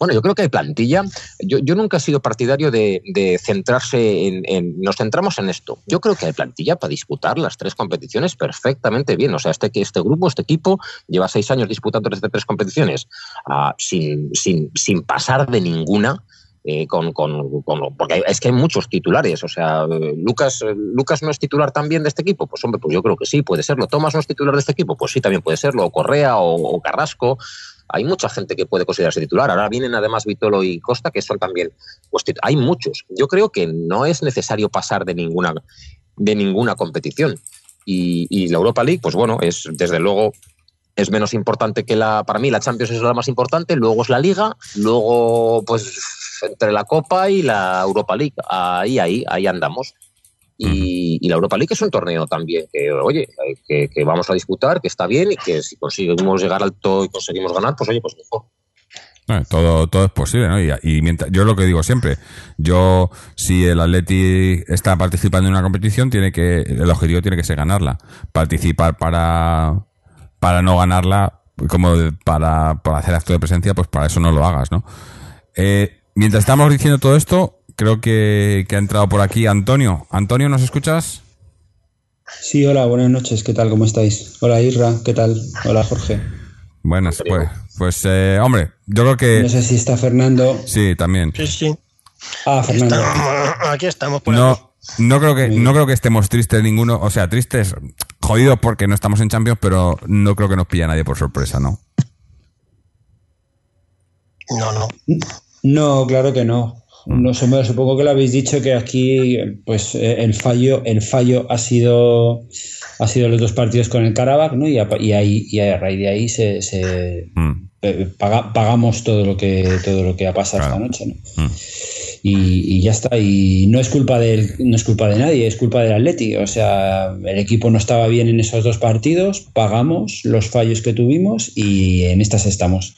C: Bueno, yo creo que hay plantilla. Yo, yo nunca he sido partidario de, de centrarse en, Nos centramos en esto. Yo creo que hay plantilla para disputar las tres competiciones perfectamente bien. O sea, este, este grupo, este equipo, lleva seis años disputando estas tres competiciones ah, sin, sin, sin pasar de ninguna. eh, con, con- con- porque es que hay muchos titulares. O sea, Lucas, Lucas no es titular también de este equipo. Pues hombre, pues yo creo que sí, puede serlo. Tomás no es titular de este equipo. Pues sí, también puede serlo. O Correa o, o Carrasco hay mucha gente que puede considerarse titular. Ahora vienen además Vitolo y Costa, que son también. pues, hay muchos. Yo creo que no es necesario pasar de ninguna, de ninguna competición. Y, y la Europa League, pues bueno, es desde luego. Es menos importante que la. Para mí, la Champions es la más importante, luego es la Liga, luego, pues, entre la Copa y la Europa League. Ahí, ahí, ahí andamos. Y, y la Europa League es un torneo también que, oye, que, que vamos a disputar, que está bien y que si conseguimos llegar alto y conseguimos ganar, pues oye, pues mejor.
A: Todo, todo es posible, ¿no? Y, y mientras, yo lo que digo siempre, yo, si el Atleti está participando en una competición, tiene que, el objetivo tiene que ser ganarla. Participar para, para no ganarla, como para, para hacer acto de presencia, pues para eso no lo hagas, ¿no? Eh, mientras estamos diciendo todo esto, creo que, que ha entrado por aquí Antonio. Antonio, ¿nos escuchas?
D: Sí, hola, buenas noches, ¿qué tal? ¿Cómo estáis? Hola Isra, ¿qué tal? Hola Jorge.
A: Buenas, pues, pues, eh, hombre, yo creo que,
D: No sé si está Fernando.
A: sí, también.
B: Sí, sí.
D: Ah, Fernando.
B: Estamos- aquí estamos por aquí.
A: No, no creo que no creo que estemos tristes ninguno, o sea, tristes, jodidos porque no estamos en Champions, pero no creo que nos pilla nadie por sorpresa, ¿no?
B: No, no.
D: No, claro que no. No sé, bueno, supongo que lo habéis dicho que aquí, pues eh, el fallo, el fallo ha sido, ha sido los dos partidos con el Karabakh, ¿no? Y a, y ahí, y a raíz de ahí se, se,
A: Mm,
D: eh, paga- pagamos todo lo que, todo lo que ha pasado
A: Claro.
D: esta noche, ¿no?
A: mm.
D: y, y ya está. Y no es culpa del, no es culpa de nadie, es culpa del Atleti. O sea, el equipo no estaba bien en esos dos partidos, pagamos los fallos que tuvimos y en estas estamos.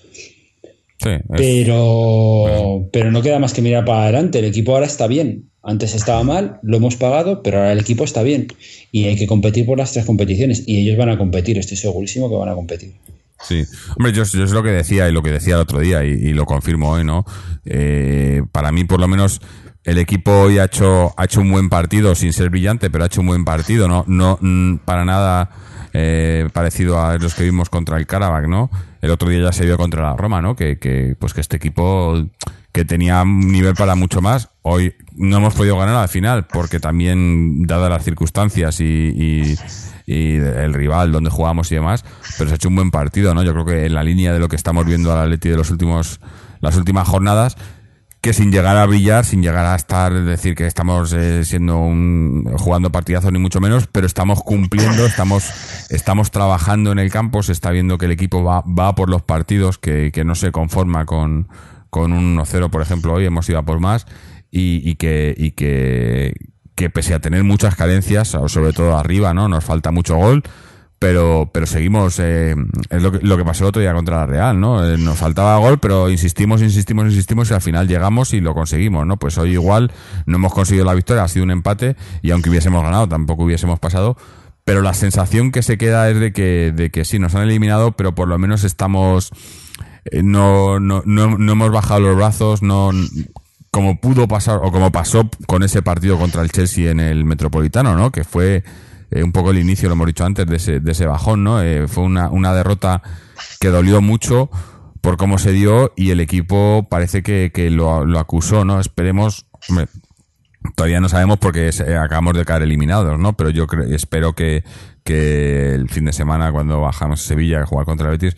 A: Sí, es-
D: Pero, pero no queda más que mirar para adelante. El equipo ahora está bien. Antes estaba mal, lo hemos pagado, pero ahora el equipo está bien. Y hay que competir por las tres competiciones. Y ellos van a competir, estoy segurísimo que van a competir.
A: Sí, hombre, yo, yo es lo que decía y lo que decía el otro día y, y lo confirmo hoy, ¿no? Eh, para mí, por lo menos, el equipo hoy ha hecho, ha hecho un buen partido, sin ser brillante, pero ha hecho un buen partido, ¿no? No, mm, para nada eh, parecido a los que vimos contra el Karabakh, ¿no? El otro día ya se vio contra la Roma, ¿no? Que, que, pues que este equipo que tenía un nivel para mucho más, hoy no hemos podido ganar al final, porque también, dadas las circunstancias y, y, el rival donde jugamos y demás, pero se ha hecho un buen partido, ¿no? Yo creo que en la línea de lo que estamos viendo al Atleti de los últimos, las últimas jornadas, que sin llegar a brillar, sin llegar a estar, decir que estamos eh, siendo un, jugando partidazos ni mucho menos, pero estamos cumpliendo, estamos, estamos trabajando en el campo, se está viendo que el equipo va, va por los partidos, que, que no se conforma con, con un 1-0, por ejemplo, hoy hemos ido a por más, y, y que, y que, que pese a tener muchas carencias, sobre todo arriba, ¿no? Nos falta mucho gol, pero pero seguimos eh, es lo que, pasó el otro día contra la Real no Eh, nos faltaba gol pero insistimos insistimos insistimos y al final llegamos y lo conseguimos no pues hoy igual no hemos conseguido la victoria ha sido un empate y aunque hubiésemos ganado tampoco hubiésemos pasado pero la sensación que se queda es de que de que sí nos han eliminado pero por lo menos estamos eh, no, no, no, no hemos bajado los brazos, no como pudo pasar o como pasó con ese partido contra el Chelsea en el Metropolitano, ¿no? Que fue eh, un poco el inicio, lo hemos dicho antes, de ese, de ese bajón, ¿no? Eh, fue una, una derrota que dolió mucho por cómo se dio y el equipo parece que, que lo, lo acusó, ¿no? Esperemos, todavía no sabemos porque se- acabamos de caer eliminados, ¿no? Pero yo espero que, que el fin de semana, cuando bajamos a Sevilla a jugar contra el Betis,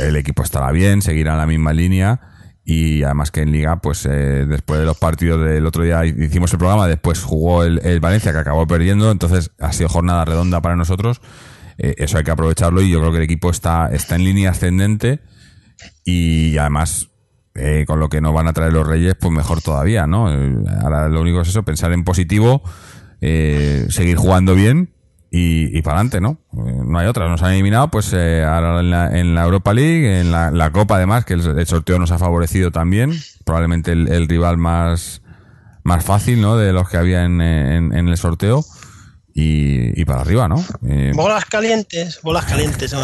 A: el equipo estará bien, seguirá en la misma línea y además que en Liga, pues eh, después de los partidos del otro día hicimos el programa, después jugó el, Valencia que acabó perdiendo, entonces ha sido jornada redonda para nosotros. Eh, eso hay que aprovecharlo y yo creo que el equipo está, está en línea ascendente y además eh, con lo que nos van a traer los Reyes, pues mejor todavía, ¿no? Eh, Ahora lo único es eso, pensar en positivo, eh, seguir jugando bien y, y para adelante, ¿no? Eh, no hay otra, nos han eliminado, pues eh, ahora en la, en la Europa League, en la, la Copa además, que el, el sorteo nos ha favorecido también, probablemente el, el rival más, más fácil, ¿no? De los que había en, en, en el sorteo. Y, y para arriba, ¿no? Eh,
B: Bolas calientes, bolas calientes.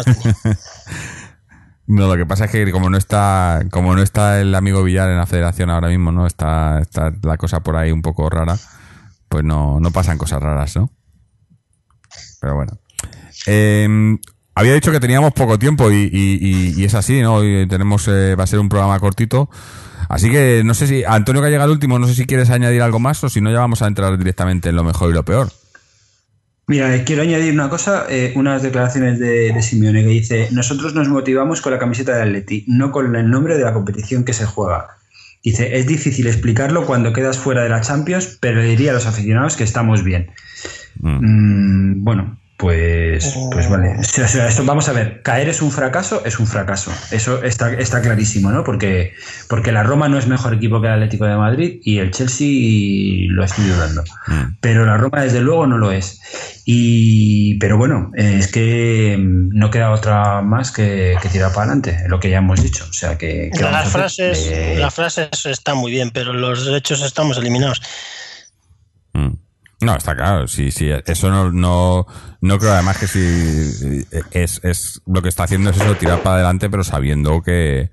A: No, lo que pasa es que como no está, como no está el amigo Villar en la federación ahora mismo, ¿no? Está, está la cosa por ahí un poco rara, pues no, no pasan cosas raras, ¿no? Pero bueno. Eh, había dicho que teníamos poco tiempo y, es así, ¿no? Hoy tenemos, eh, va a ser un programa cortito. Así que no sé si, Antonio que ha llegado el último, no sé si quieres añadir algo más o si no ya vamos a entrar directamente en lo mejor y lo peor.
D: Mira, eh, quiero añadir una cosa, eh, unas declaraciones de, de Simeone que dice, nosotros nos motivamos con la camiseta de Atleti, no con el nombre de la competición que se juega. Dice, es difícil explicarlo cuando quedas fuera de la Champions, pero diría a los aficionados que estamos bien.
A: Mm.
D: Mm, bueno, Pues, pues vale. O sea, esto, vamos a ver, caer es un fracaso, es un fracaso. Eso está, está clarísimo, ¿no? Porque, porque la Roma no es mejor equipo que el Atlético de Madrid y el Chelsea lo estoy dudando.
A: Mm.
D: Pero la Roma, desde luego, no lo es. Y, pero bueno, es que no queda otra más que, que tirar para adelante, lo que ya hemos dicho. O sea, que.
B: Las frases,
D: Eh,
B: las frases están muy bien, pero los hechos estamos eliminados.
A: Mm. No, está claro, sí, sí, eso no, no, no creo además que si es, es lo que está haciendo es eso, tirar para adelante, pero sabiendo que,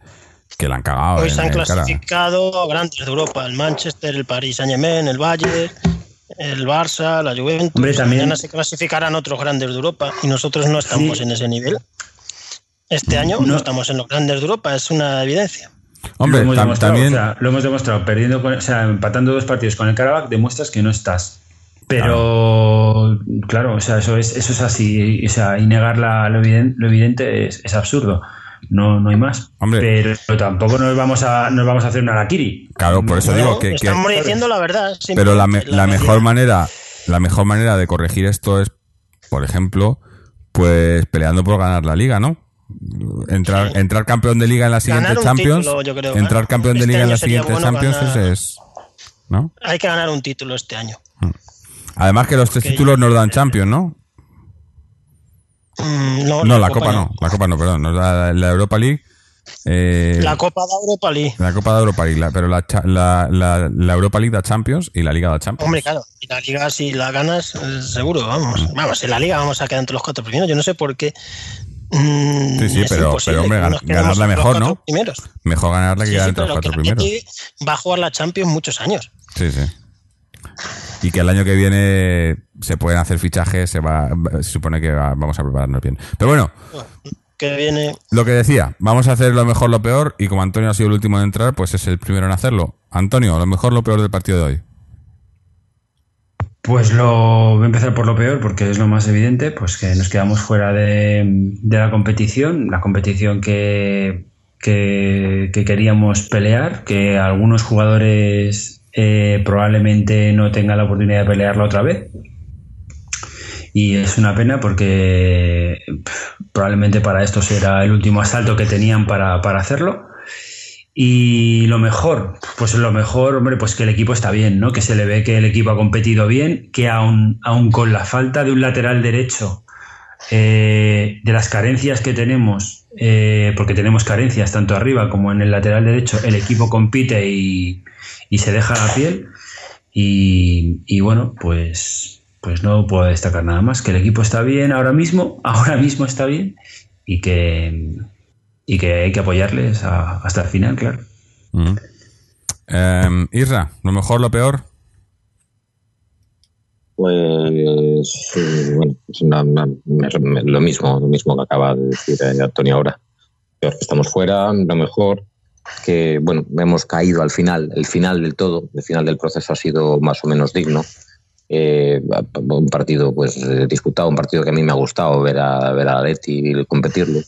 A: que la han cagado.
B: Hoy
A: en
B: se han
A: cara.
B: clasificado grandes de Europa, el Manchester, el Paris Saint Germain, el Bayern, el Barça, la Juventus.
D: Hombre, también-
B: Mañana se clasificarán otros grandes de Europa y nosotros no estamos
D: Sí.
B: en ese nivel. Este año no.
D: No.
B: estamos en los grandes de Europa, es una evidencia.
A: Hombre,
D: lo hemos,
A: tam-
D: demostrado,
A: también,
D: o sea, lo hemos demostrado, perdiendo con- o sea, empatando dos partidos con el Karabakh, demuestras que no estás. Pero, claro, o sea, eso es, eso es así. y, O sea, y negar la- lo, evidente, lo evidente es, es absurdo. No, no hay más.
A: Hombre.
D: Pero tampoco nos vamos a, nos vamos a hacer una Arakiri.
A: claro, por eso
B: No,
A: digo que, que-
B: estamos diciendo la verdad.
A: pero la, me- la mejor manera, la mejor manera de corregir esto es, por ejemplo, pues peleando por ganar la liga, ¿no? Entrar,
B: Sí.
A: entrar campeón de liga en la siguiente
B: Ganar un
A: Champions,
B: título, yo creo,
A: entrar campeón de
B: Este
A: liga en la siguiente
B: bueno
A: Champions
B: ganar-
A: es, ¿no?
B: Hay que ganar un título este año.
A: Además que los tres títulos nos dan Champions, ¿no?
B: Mm, no,
A: No, la, Copa, no. la Copa no, perdón, nos da la Europa League. eh,
B: La Copa de Europa League.
A: la Copa de Europa League, la- pero la, cha- la, la, la Europa League da Champions y la Liga da Champions.
B: Hombre, claro, y la liga si la ganas, eh, seguro, vamos. Vamos, en la liga vamos a quedar entre los cuatro primeros. Yo no sé por qué. mm,
A: Sí, sí, pero- pero, hombre, gan- ganarla mejor, ¿no?
B: Primeros.
A: Mejor ganarla que
B: Sí,
A: quedar
B: sí,
A: entre los cuatro
B: la
A: primeros.
B: Va a jugar la Champions muchos años.
A: Sí, sí. Y que el año que viene se pueden hacer fichajes, se va, se supone que va- vamos a prepararnos bien. Pero bueno,
B: Que viene.
A: lo que decía, vamos a hacer lo mejor, lo peor, y como Antonio ha sido el último en entrar, pues es el primero en hacerlo. Antonio, lo mejor, lo peor del partido de hoy.
D: Pues lo voy a empezar por lo peor, porque es lo más evidente, pues que nos quedamos fuera de, de la competición, la competición que, que, que queríamos pelear, que algunos jugadores eh, probablemente no tengan la oportunidad de pelearla otra vez. Y es una pena porque probablemente para esto será el último asalto que tenían para, para hacerlo. Y lo mejor, pues lo mejor, hombre, pues que el equipo está bien, ¿no? Que se le ve que el equipo ha competido bien, que aún, aún con la falta de un lateral derecho, eh, de las carencias que tenemos, eh, porque tenemos carencias tanto arriba como en el lateral derecho, el equipo compite y, y se deja la piel. Y, y bueno, pues, pues no puedo destacar nada más, que el equipo está bien ahora mismo, ahora mismo está bien y que, y que hay que apoyarles a- hasta el final, claro.
A: Ujú. Eh, Isra, lo mejor, lo peor.
C: Pues bueno, es una- una- me- me- lo mismo, lo mismo que acaba de decir eh, Antonio ahora. Peor que estamos fuera, lo mejor que bueno, hemos caído al final, el final del todo, el final del proceso ha sido más o menos digno. Eh, un partido pues disputado, un partido que a mí me ha gustado ver a ver a Leti competirlo.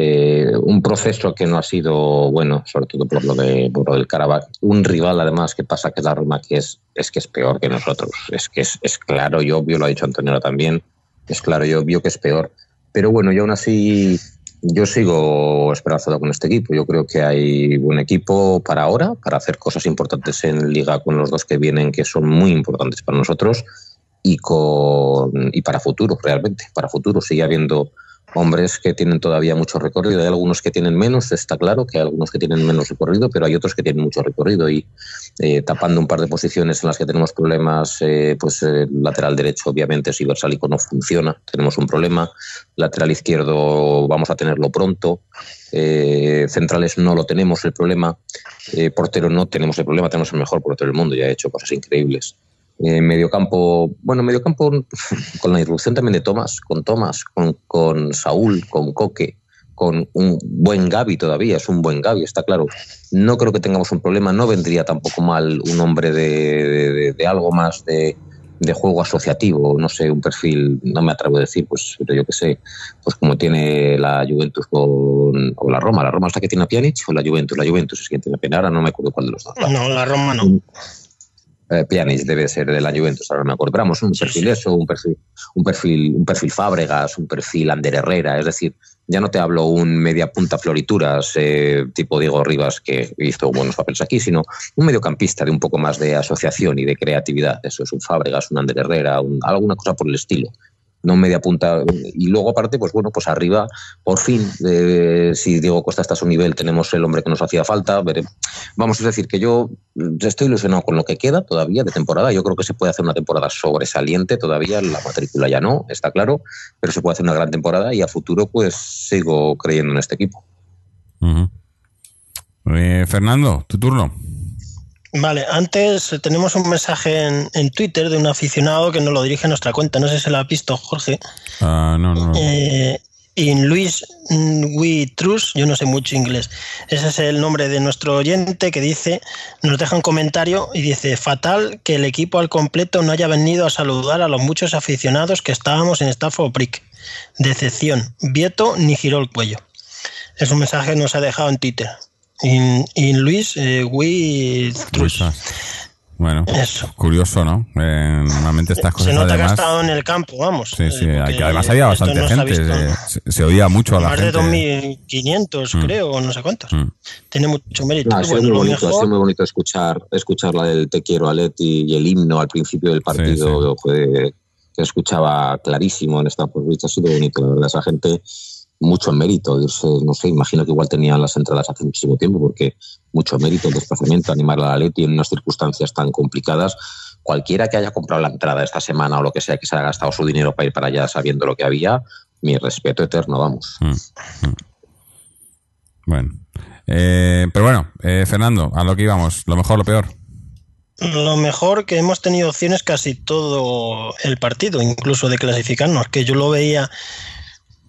C: Eh, un proceso que no ha sido bueno, sobre todo por lo, de, por lo del Karabakh. Un rival, además, que pasa que la Roma, que es, es que es peor que nosotros. Es que es, es claro y obvio, lo ha dicho Antonio también, es claro y obvio que es peor. Pero bueno, yo aún así, yo sigo esperanzado con este equipo. Yo creo que hay buen equipo para ahora, para hacer cosas importantes en Liga con los dos que vienen, que son muy importantes para nosotros. Y, con, y para futuro, realmente, para futuro. Sigue habiendo hombres que tienen todavía mucho recorrido. Hay algunos que tienen menos, está claro que hay algunos que tienen menos recorrido, pero hay otros que tienen mucho recorrido y eh, tapando un par de posiciones en las que tenemos problemas, eh, pues eh, lateral derecho obviamente si Versálico no funciona, tenemos un problema, lateral izquierdo vamos a tenerlo pronto, eh, centrales no lo tenemos el problema, eh, portero no tenemos el problema, tenemos el mejor portero del mundo, ya ha hecho cosas increíbles. Eh, mediocampo, bueno, mediocampo con la irrupción también de Tomás, con Tomás, con, con Saúl, con Coque, con un buen Gaby todavía, es un buen Gaby, está claro. No creo que tengamos un problema, no vendría tampoco mal un hombre de, de, algo más de, de, juego asociativo, no sé, un perfil, no me atrevo a decir, pues, pero yo qué sé, pues como tiene la Juventus con, o la Roma, la Roma hasta que tiene a Pjanic o la Juventus, la Juventus es quien tiene a Pjanic, ahora no me acuerdo cuál de los dos.
B: No, la Roma no.
C: Eh, debe ser de la Juventus, ahora me acuerdo. Pero un perfil eso, un perfil, un perfil, un perfil Fábregas, un perfil Ander Herrera, es decir, ya no te hablo un media punta florituras eh, tipo Diego Rivas que hizo buenos papeles aquí, sino un mediocampista de un poco más de asociación y de creatividad. Eso es un Fábregas, un Ander Herrera, un- alguna cosa por el estilo no media punta. Y luego, aparte, pues bueno, pues arriba, por fin, eh, si Diego Costa está a su nivel, tenemos el hombre que nos hacía falta. Vamos a decir que yo estoy ilusionado con lo que queda todavía de temporada. Yo creo que se puede hacer una temporada sobresaliente todavía. La matrícula ya no, está claro, pero se puede hacer una gran temporada y a futuro, pues sigo creyendo en este equipo.
A: Eh, Fernando, tu turno.
B: Vale, antes tenemos un mensaje en, en Twitter de un aficionado que nos lo dirige a nuestra cuenta. No sé si lo has visto, Jorge.
A: Ah, no, no.
B: Eh, in Luis We Trust, yo no sé mucho inglés. Ese es el nombre de nuestro oyente que dice, nos deja un comentario y dice, fatal que el equipo al completo no haya venido a saludar a los muchos aficionados que estábamos en Stafford Brick. Decepción. Vieto ni giró el cuello. Es un mensaje que nos ha dejado en Twitter. In, in Luis eh, We Trust.
A: Bueno,
B: Eso.
A: curioso, ¿no? Eh, normalmente estas cosas
B: Se nota que ha
A: además...
B: estado en el campo, vamos.
A: Sí, sí,
B: eh, porque
A: que además había bastante
B: no
A: gente,
B: visto.
A: se, se- se oía mucho a la
B: Más de
A: gente.
B: 2.500,
A: Mm.
B: creo, o no sé cuántos.
A: Mm.
B: Tiene mucho mérito.
C: No, ha sido
B: Bueno,
C: muy bonito, ha sido muy bonito escuchar, escuchar la del Te quiero Aleti y el himno al principio del partido fue- se escuchaba clarísimo en Stamford Bridge, ha sido bonito, la verdad, esa gente mucho mérito, irse, no sé, imagino que igual tenían las entradas hace muchísimo tiempo porque mucho mérito, el desplazamiento, animar a la Leti en unas circunstancias tan complicadas. Cualquiera que haya comprado la entrada esta semana o lo que sea, que se haya gastado su dinero para ir para allá sabiendo lo que había, mi respeto eterno, vamos.
A: Mm, mm. Bueno. Eh, pero bueno, eh, Fernando, a lo que íbamos, lo mejor, lo peor.
B: lo mejor que hemos tenido opciones casi todo el partido, incluso de clasificarnos, que yo lo veía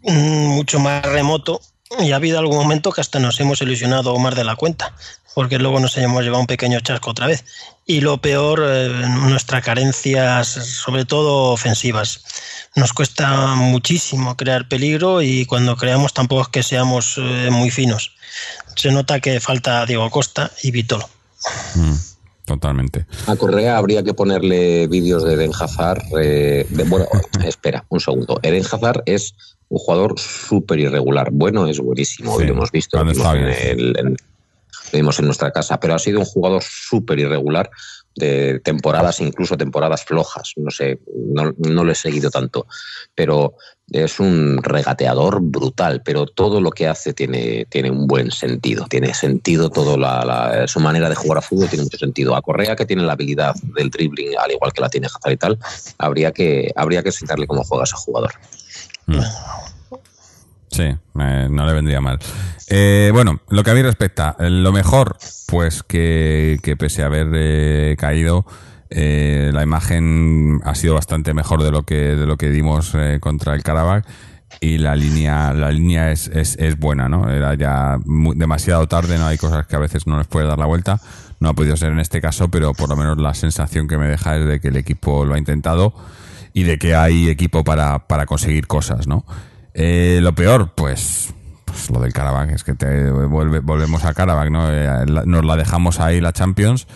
B: mucho más remoto y ha habido algún momento que hasta nos hemos ilusionado más de la cuenta, porque luego nos hemos llevado un pequeño chasco otra vez. Y lo peor, eh, nuestras carencias, sobre todo ofensivas. Nos cuesta muchísimo crear peligro y cuando creamos tampoco es que seamos eh, muy finos. Se nota que falta Diego Costa y Vitolo.
A: Mm, totalmente.
C: A Correa habría que ponerle vídeos de Eden Hazard. eh, de- bueno, espera, un segundo. Eden Hazard es un jugador súper irregular. Bueno, es buenísimo.
A: Sí,
C: lo hemos visto. Lo vimos, en el- en- lo vimos en nuestra casa. Pero ha sido un jugador súper irregular de temporadas, incluso temporadas flojas. No sé, no, no lo he seguido tanto. Pero es un regateador brutal, pero todo lo que hace tiene, tiene un buen sentido. Tiene sentido todo la, la- su manera de jugar a fútbol tiene mucho sentido. A Correa, que tiene la habilidad del dribbling, al igual que la tiene Hazard y tal, habría que, habría que enseñarle cómo juega ese jugador.
A: Mm. Sí, eh, no le vendría mal. Eh, bueno, lo que a mí respecta, eh, lo mejor, pues que, que pese a haber eh, caído, eh, la imagen ha sido bastante mejor de lo que, de lo que dimos eh, contra el Karabakh y la línea, la línea es, es, es buena, ¿no? Era ya demasiado tarde, no hay cosas que a veces no les puede dar la vuelta. No ha podido ser en este caso, pero por lo menos la sensación que me deja es de que el equipo lo ha intentado y de que hay equipo para, para conseguir cosas, ¿no? Eh, lo peor, pues, pues lo del Karabakh, es que te vuelve, volvemos a Karabakh, ¿no? Eh, nos la dejamos ahí la Champions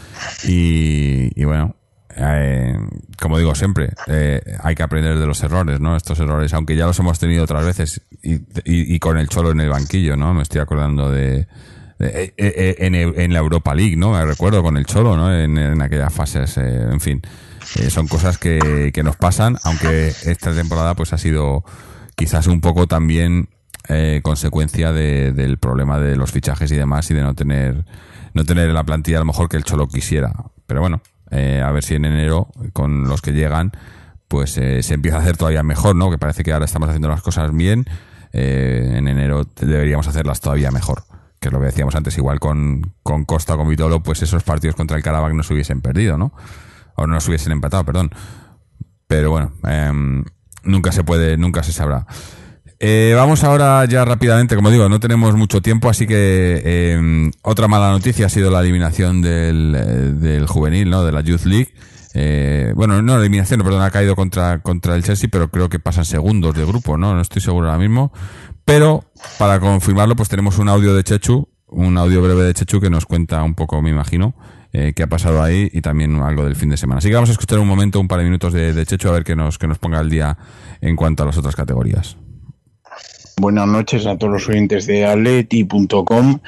A: y, bueno, eh, como digo siempre, eh, hay que aprender de los errores, ¿no? Estos errores, aunque ya los hemos tenido otras veces y, y- con el Cholo en el banquillo, ¿no? Me estoy acordando de... eh, en, la Europa League, ¿no? Me recuerdo con el Cholo, ¿no? En, en aquellas fases, en fin. Eh, son cosas que, que nos pasan, aunque esta temporada pues ha sido quizás un poco también eh, consecuencia de- del problema de los fichajes y demás y de no tener no tener la plantilla a lo mejor que el Cholo quisiera. Pero bueno, eh, a ver si en enero con los que llegan pues eh, se empieza a hacer todavía mejor, ¿no? Que parece que ahora estamos haciendo las cosas bien. eh, en enero deberíamos hacerlas todavía mejor. Que es lo que decíamos antes, igual con, con Costa con Vitolo, pues esos partidos contra el Karabakh no se hubiesen perdido, ¿no? O no se hubiesen empatado, perdón. Pero bueno, em, nunca se puede, nunca se sabrá. Eh, vamos ahora ya rápidamente, como digo, no tenemos mucho tiempo, así que em, otra mala noticia ha sido la eliminación del, eh, del juvenil, ¿no? De la Youth League. Eh, bueno, no eliminación, perdón, ha caído contra, contra el Chelsea, pero creo que pasan segundos de grupo, ¿no? No estoy seguro ahora mismo. Pero para confirmarlo, pues tenemos un audio de Chechu, un audio breve de Chechu que nos cuenta un poco, me imagino, eh, qué ha pasado ahí y también algo del fin de semana. Así que vamos a escuchar un momento, un par de minutos de, Checho a ver que nos, que nos ponga el día en cuanto a las otras categorías.
E: Buenas noches a todos los oyentes de atleti.com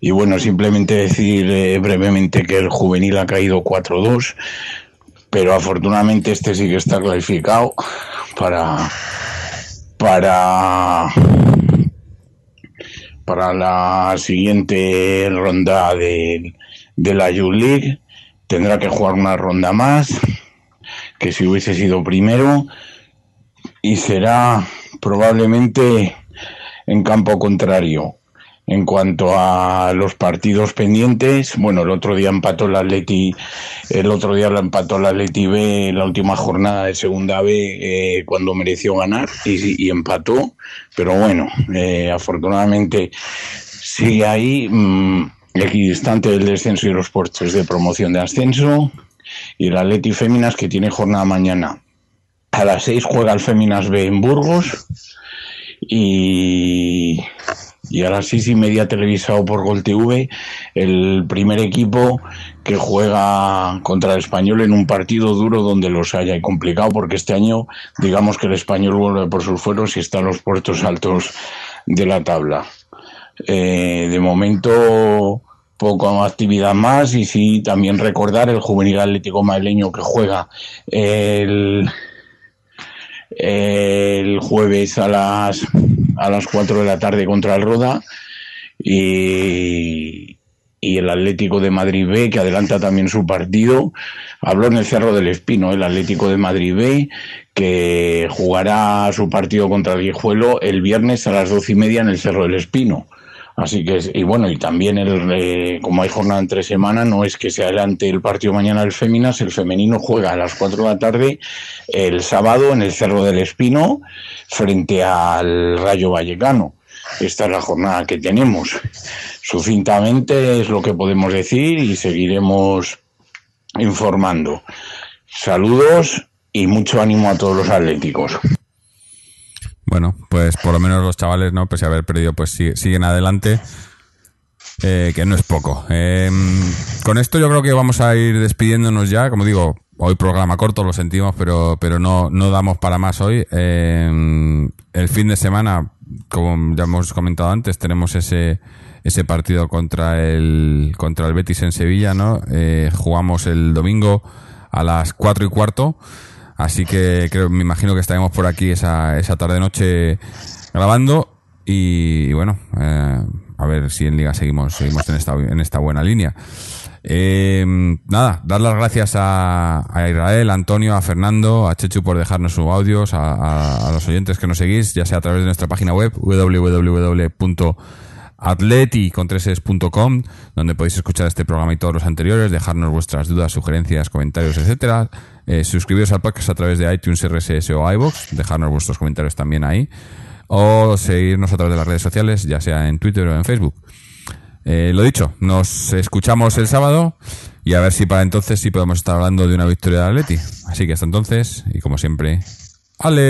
E: y bueno, simplemente decir eh, brevemente que el juvenil ha caído 4-2, pero afortunadamente este sí que está clasificado para para para la siguiente ronda de, de la Youth League. Tendrá que jugar una ronda más que si hubiese sido primero y será probablemente en campo contrario. En cuanto a los partidos pendientes, bueno, el otro día empató el Atleti, el otro día lo empató el Atleti B la última jornada de Segunda B eh, cuando mereció ganar y, y empató, pero bueno, eh, afortunadamente sigue ahí, mmm, equidistante del descenso y los puestos de promoción de ascenso y el Atleti Féminas que tiene jornada mañana. A las seis juega el Féminas B en Burgos y, a las seis y media televisado por Gol TV el primer equipo que juega contra el español en un partido duro donde los haya y complicado porque este año digamos que el español vuelve por sus fueros y está en los puertos altos de la tabla. Eh, de momento poco actividad más y sí también recordar el juvenil atlético madrileño que juega el jueves a las a las 4 de la tarde contra el Roda y, y el Atlético de Madrid B que adelanta también su partido. Habló en el Cerro del Espino el Atlético de Madrid B que jugará su partido contra el Guijuelo el viernes a las doce y media en el Cerro del Espino Así que, y bueno, y también el, eh, como hay jornada entre semana, no es que se adelante el partido mañana del Féminas, el femenino juega a las 4 de la tarde el sábado en el Cerro del Espino frente al Rayo Vallecano. Esta es la jornada que tenemos. Sucintamente es lo que podemos decir y seguiremos informando. Saludos y mucho ánimo a todos los atléticos.
A: Bueno, pues por lo menos los chavales, ¿no? Pese a haber perdido, pues siguen adelante. eh, que no es poco. Eh, con esto yo creo que vamos a ir despidiéndonos ya. Como digo, hoy programa corto, lo sentimos, pero, pero no, no damos para más hoy. Eh, el fin de semana, como ya hemos comentado antes, tenemos ese, ese partido contra el, contra el Betis en Sevilla, ¿no? Eh, jugamos el domingo a las cuatro y cuarto. Así que creo, me imagino que estaremos por aquí esa, esa tarde-noche grabando. Y, bueno, eh, a ver si en Liga seguimos, seguimos en esta, en esta buena línea. Eh, nada, dar las gracias a, a Israel, a Antonio, a Fernando, a Chechu por dejarnos sus audios, a, los oyentes que nos seguís, ya sea a través de nuestra página web www.atleti.com, donde podéis escuchar este programa y todos los anteriores, dejarnos vuestras dudas, sugerencias, comentarios, etcétera. Eh, suscribiros al podcast a través de iTunes, RSS o iVoox, dejarnos vuestros comentarios también ahí, o seguirnos a través de las redes sociales, ya sea en Twitter o en Facebook. Eh, lo dicho, nos escuchamos el sábado y a ver si para entonces sí podemos estar hablando de una victoria de Atleti. Así que hasta entonces, y como siempre, Atleti.